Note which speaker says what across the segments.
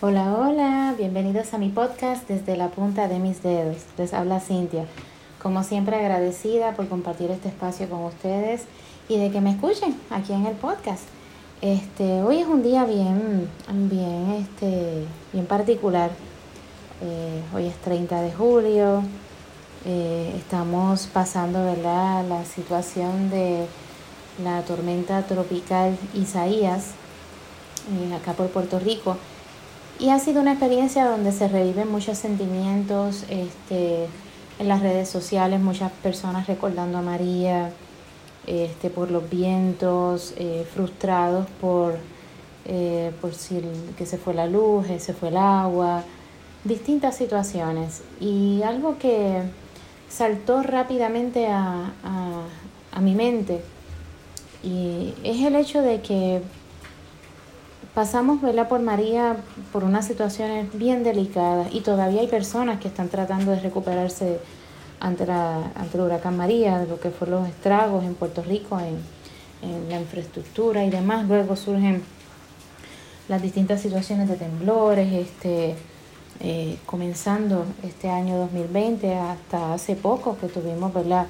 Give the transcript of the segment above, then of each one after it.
Speaker 1: Hola, hola, bienvenidos a mi podcast desde la punta de mis dedos. Les habla Cintia. Como siempre agradecida por compartir este espacio con ustedes y de que me escuchen aquí en el podcast. Este, hoy es un día bien, bien, este, bien particular. Eh, hoy es 30 de julio. Eh, estamos pasando, ¿verdad? La situación de la tormenta tropical Isaías eh, acá por Puerto Rico. Y ha sido una experiencia donde se reviven muchos sentimientos este, en las redes sociales, muchas personas recordando a María este, por los vientos, eh, frustrados por, eh, por si que se fue la luz, eh, se fue el agua, distintas situaciones. Y algo que saltó rápidamente a, a, a mi mente y es el hecho de que Pasamos ¿verdad? por María por unas situaciones bien delicadas y todavía hay personas que están tratando de recuperarse ante, la, ante el huracán María, de lo que fueron los estragos en Puerto Rico, en, en la infraestructura y demás. Luego surgen las distintas situaciones de temblores, este, eh, comenzando este año 2020 hasta hace poco que tuvimos ¿verdad?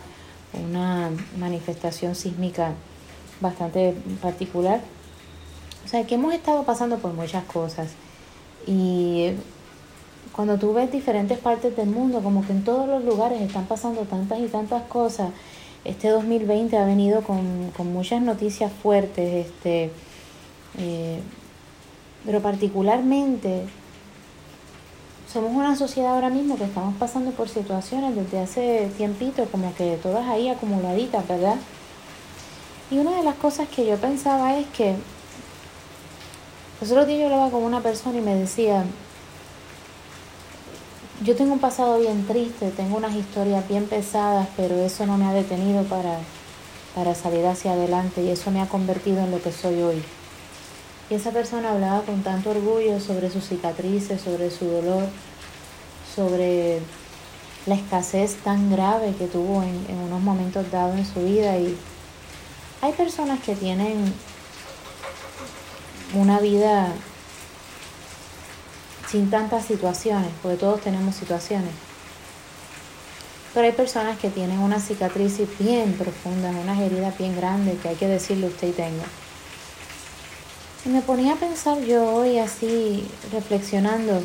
Speaker 1: una manifestación sísmica bastante particular o sea, que hemos estado pasando por muchas cosas. Y cuando tú ves diferentes partes del mundo, como que en todos los lugares están pasando tantas y tantas cosas, este 2020 ha venido con, muchas noticias fuertes, este, eh, pero particularmente somos una sociedad ahora mismo que estamos pasando por situaciones desde hace tiempito, como que todas ahí acumuladitas, ¿verdad? Y una de las cosas que yo pensaba es que los otros días yo hablaba con una persona y me decía, yo tengo un pasado bien triste, tengo unas historias bien pesadas, pero eso no me ha detenido para, para salir hacia adelante y eso me ha convertido en lo que soy hoy. Y esa persona hablaba con tanto orgullo sobre sus cicatrices, sobre su dolor, sobre la escasez tan grave que tuvo en, en unos momentos dados en su vida. Y hay personas que tienen una vida sin tantas situaciones, porque todos tenemos situaciones. Pero hay personas que tienen una cicatriz bien profunda, unas heridas bien grandes que hay que decirle usted y tenga. Y me ponía a pensar yo hoy así, reflexionando,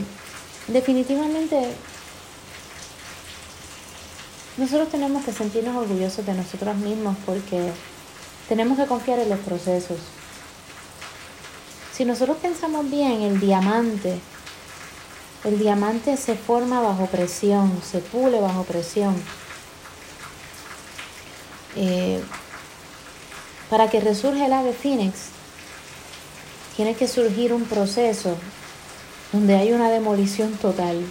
Speaker 1: definitivamente nosotros tenemos que sentirnos orgullosos de nosotros mismos porque tenemos que confiar en los procesos. Si nosotros pensamos bien, el diamante, el diamante se forma bajo presión, se pule bajo presión. Eh, para que resurja el ave Phoenix, tiene que surgir un proceso donde hay una demolición total.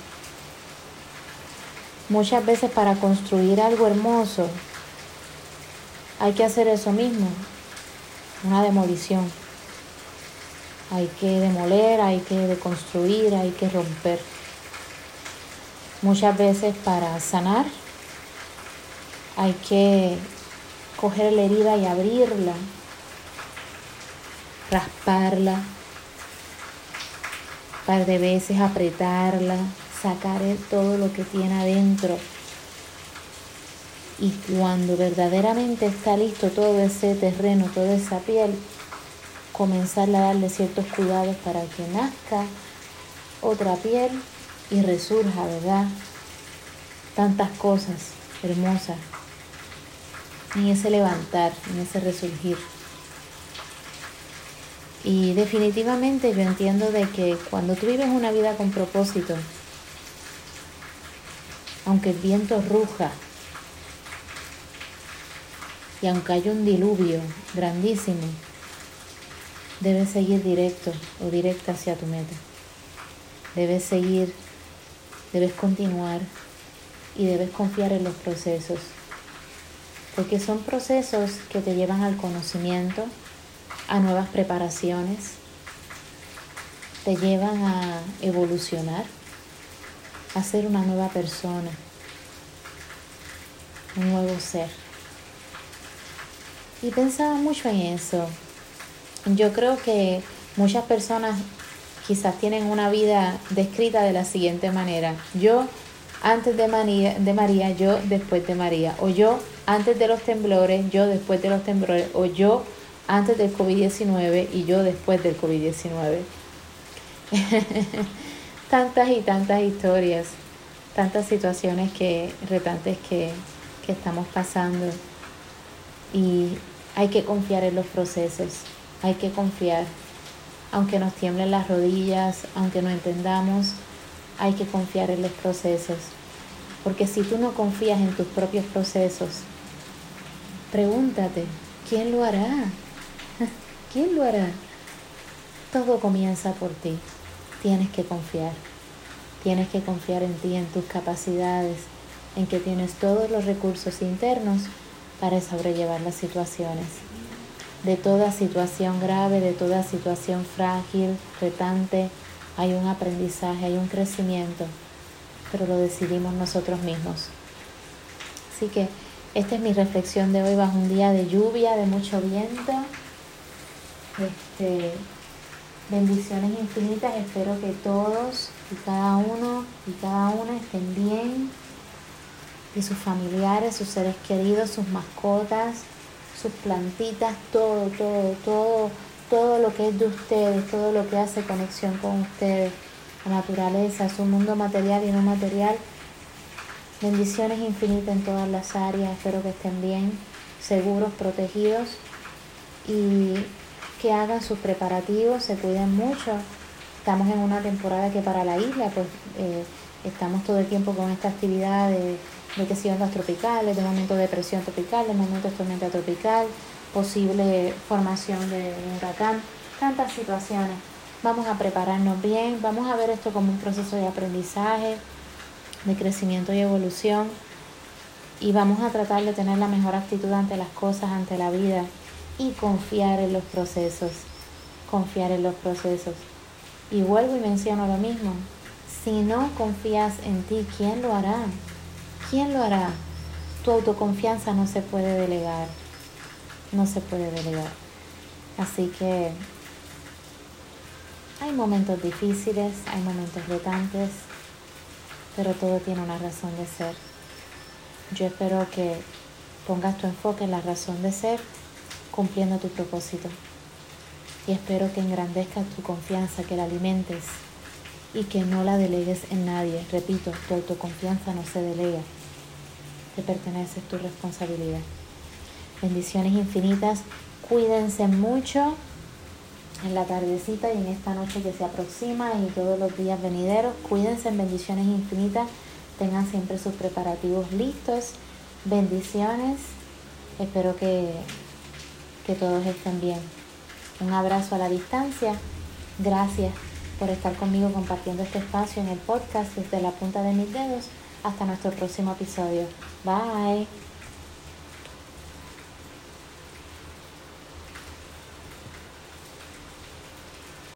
Speaker 1: Muchas veces para construir algo hermoso hay que hacer eso mismo, una demolición. Hay que demoler, hay que deconstruir, hay que romper. Muchas veces para sanar hay que coger la herida y abrirla, rasparla, un par de veces apretarla, sacar todo lo que tiene adentro. Y cuando verdaderamente está listo todo ese terreno, toda esa piel, comenzar a darle ciertos cuidados para que nazca otra piel y resurja, ¿verdad? Tantas cosas hermosas en ese levantar, en ese resurgir. Y definitivamente yo entiendo de que cuando tú vives una vida con propósito, aunque el viento ruja y aunque haya un diluvio grandísimo, debes seguir directo o directa hacia tu meta. Debes seguir, debes continuar y debes confiar en los procesos. Porque son procesos que te llevan al conocimiento, a nuevas preparaciones, te llevan a evolucionar, a ser una nueva persona, un nuevo ser. Y pensaba mucho en eso, yo creo que muchas personas quizás tienen una vida descrita de la siguiente manera. Yo antes de María, de María, yo después de María. O yo antes de los temblores, yo después de los temblores. O yo antes del COVID-19 y yo después del COVID-19. tantas y tantas historias, tantas situaciones que, retantes que, que estamos pasando. Y hay que confiar en los procesos, hay que confiar. Aunque nos tiemblen las rodillas, aunque no entendamos, hay que confiar en los procesos. Porque si tú no confías en tus propios procesos, pregúntate, ¿quién lo hará? ¿Quién lo hará? Todo comienza por ti. Tienes que confiar. Tienes que confiar en ti, en tus capacidades, en que tienes todos los recursos internos para sobrellevar las situaciones. De toda situación grave, de toda situación frágil, retante, hay un aprendizaje, hay un crecimiento, pero lo decidimos nosotros mismos. Así que esta es mi reflexión de hoy bajo un día de lluvia, de mucho viento. Este, bendiciones infinitas. Espero que todos y cada uno y cada una estén bien. Y sus familiares, sus seres queridos, sus mascotas, sus plantitas, todo, todo, todo, todo lo que es de ustedes, todo lo que hace conexión con ustedes. La naturaleza, su mundo material y no material. Bendiciones infinitas en todas las áreas. Espero que estén bien, seguros, protegidos y que hagan sus preparativos, se cuiden mucho. Estamos en una temporada que para la isla, pues eh, estamos todo el tiempo con esta actividad de, de que si ondas tropicales, de momento de presión tropical, de momento de tormenta tropical, posible formación de huracán, tantas situaciones. Vamos a prepararnos bien, vamos a ver esto como un proceso de aprendizaje, de crecimiento y evolución y vamos a tratar de tener la mejor actitud ante las cosas, ante la vida y confiar en los procesos, confiar en los procesos. Y vuelvo y menciono lo mismo, si no confías en ti, ¿quién lo hará? ¿Quién lo hará? Tu autoconfianza no se puede delegar, no se puede delegar. Así que hay momentos difíciles, hay momentos retantes, pero todo tiene una razón de ser. Yo espero que pongas tu enfoque en la razón de ser cumpliendo tu propósito. Y espero que engrandezcas tu confianza, que la alimentes y que no la delegues en nadie. Repito, tu autoconfianza no se delega. Te pertenece, tu responsabilidad. Bendiciones infinitas. Cuídense mucho en la tardecita y en esta noche que se aproxima y todos los días venideros. Cuídense en bendiciones infinitas. Tengan siempre sus preparativos listos. Bendiciones. Espero que que todos estén bien. Un abrazo a la distancia. Gracias por estar conmigo compartiendo este espacio en el podcast desde la punta de mis dedos. Hasta nuestro próximo episodio. Bye.